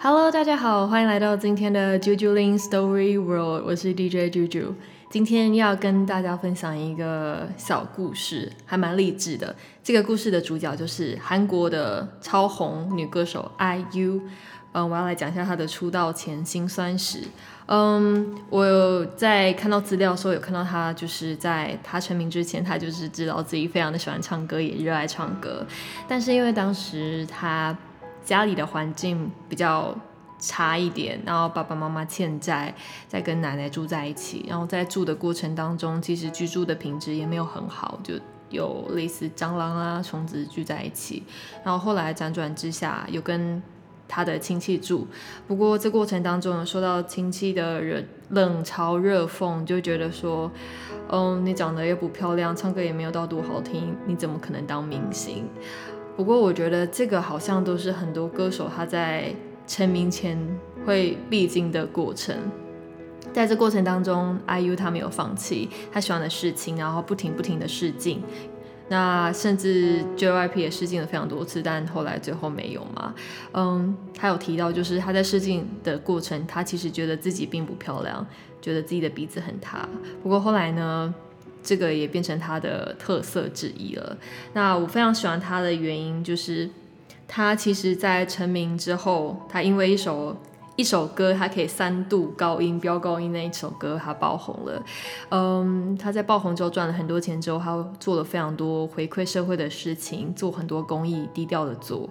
Hello，大家好，欢迎来到今天的 Juju Lin Story World，我是 DJ Juju。今天要跟大家分享一个小故事，还蛮励志的。这个故事的主角就是韩国的超红女歌手 IU。嗯，我要来讲一下她的出道前辛酸史。嗯，我在看到资料的时候，有看到她就是在她成名之前，她就是知道自己非常的喜欢唱歌，也热爱唱歌。但是因为当时她家里的环境比较差一点，然后爸爸妈妈欠债，在跟奶奶住在一起，然后在住的过程当中，其实居住的品质也没有很好，就有类似蟑螂啊、虫子聚在一起。然后后来辗转之下，有跟他的亲戚住，不过这过程当中受到亲戚的热冷嘲热讽，就觉得说，嗯，你长得又不漂亮，唱歌也没有到多好听，你怎么可能当明星？不过我觉得这个好像都是很多歌手他在成名前会必经的过程，在这过程当中，IU 他没有放弃他喜欢的事情，然后不停不停的试镜，那甚至 JYP 也试镜了非常多次，但后来最后没有嘛。嗯，他有提到就是他在试镜的过程，他其实觉得自己并不漂亮，觉得自己的鼻子很塌。不过后来呢？这个也变成他的特色之一了。那我非常喜欢他的原因，就是他其实，在成名之后，他因为一首一首歌，他可以三度高音飙高音那一首歌，他爆红了。嗯，他在爆红之后赚了很多钱之后，他做了非常多回馈社会的事情，做很多公益，低调的做，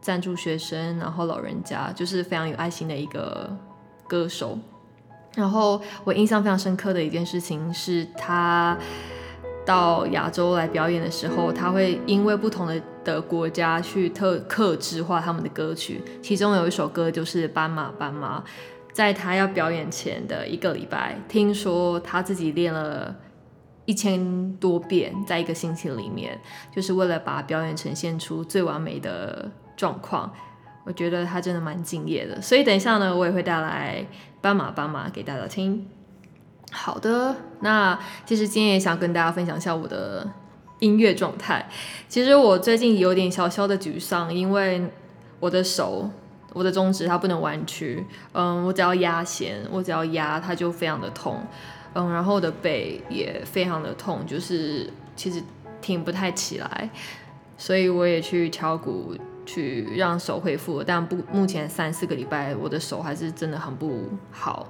赞助学生，然后老人家，就是非常有爱心的一个歌手。然后我印象非常深刻的一件事情是，他到亚洲来表演的时候，他会因为不同的的国家去特克制化他们的歌曲。其中有一首歌就是《斑马斑马》，在他要表演前的一个礼拜，听说他自己练了一千多遍，在一个星期里面，就是为了把表演呈现出最完美的状况。我觉得他真的蛮敬业的，所以等一下呢，我也会带来《斑马斑马》给大家听。好的，那其实今天也想跟大家分享一下我的音乐状态。其实我最近有点小小的沮丧，因为我的手，我的中指它不能弯曲，嗯，我只要压弦，我只要压它就非常的痛，嗯，然后我的背也非常的痛，就是其实挺不太起来，所以我也去敲鼓。去让手恢复，但不，目前三四个礼拜，我的手还是真的很不好。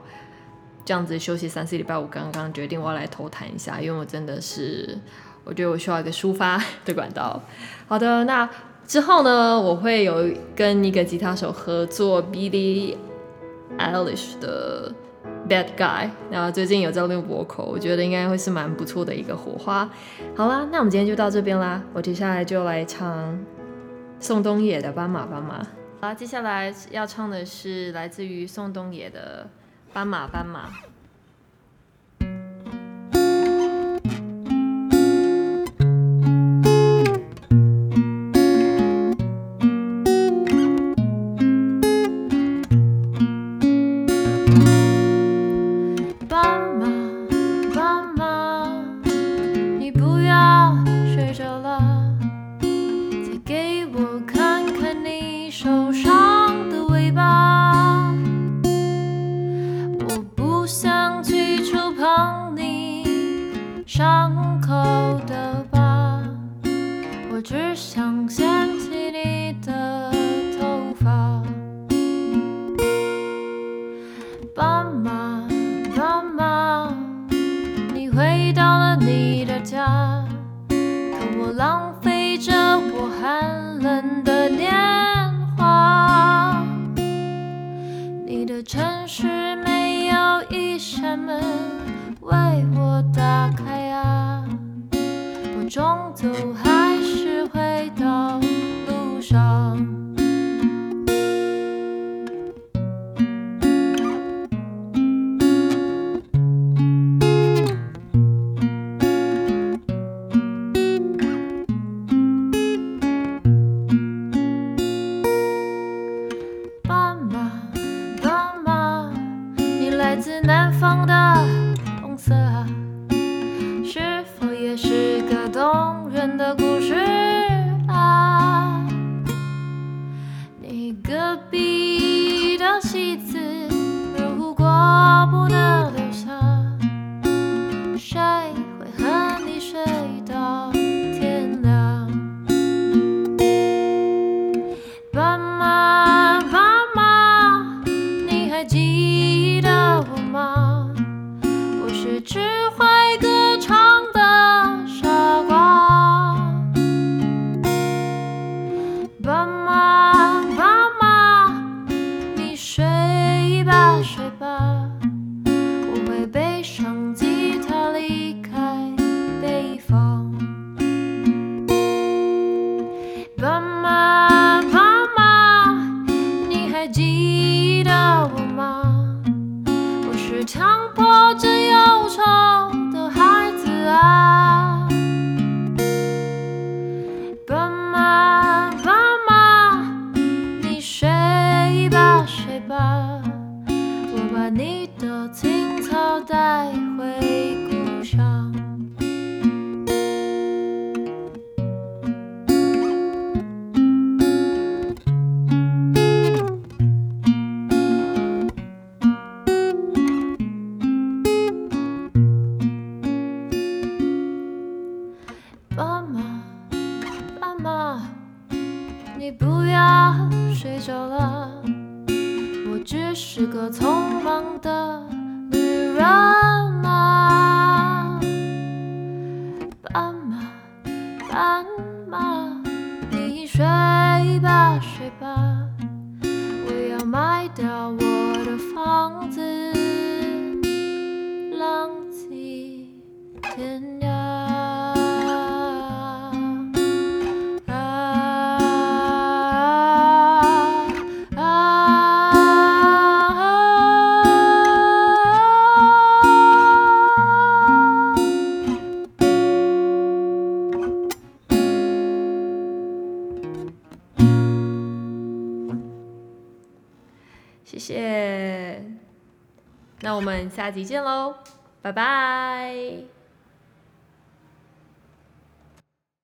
这样子休息三四礼拜，我刚刚决定我要来偷弹一下，因为我真的是，我觉得我需要一个抒发的管道。好的，那之后呢，我会有跟一个吉他手合作，Billy Eilish 的 Bad Guy，然后最近有在录播口，我觉得应该会是蛮不错的一个火花。好啦，那我们今天就到这边啦，我接下来就来唱。宋冬野的《斑马斑马》好，接下来要唱的是来自于宋冬野的《斑马斑马》。想掀起你的头发。斑马斑马你回到了你的家。可我浪费着我寒冷的年华。你的城市没有一扇门为我打开。中走，还是回到路上。个动人的故事啊，你隔壁的戏子。是个匆忙的女人啊。斑马斑马你睡吧睡吧。谢谢。那我们下集见喽拜拜。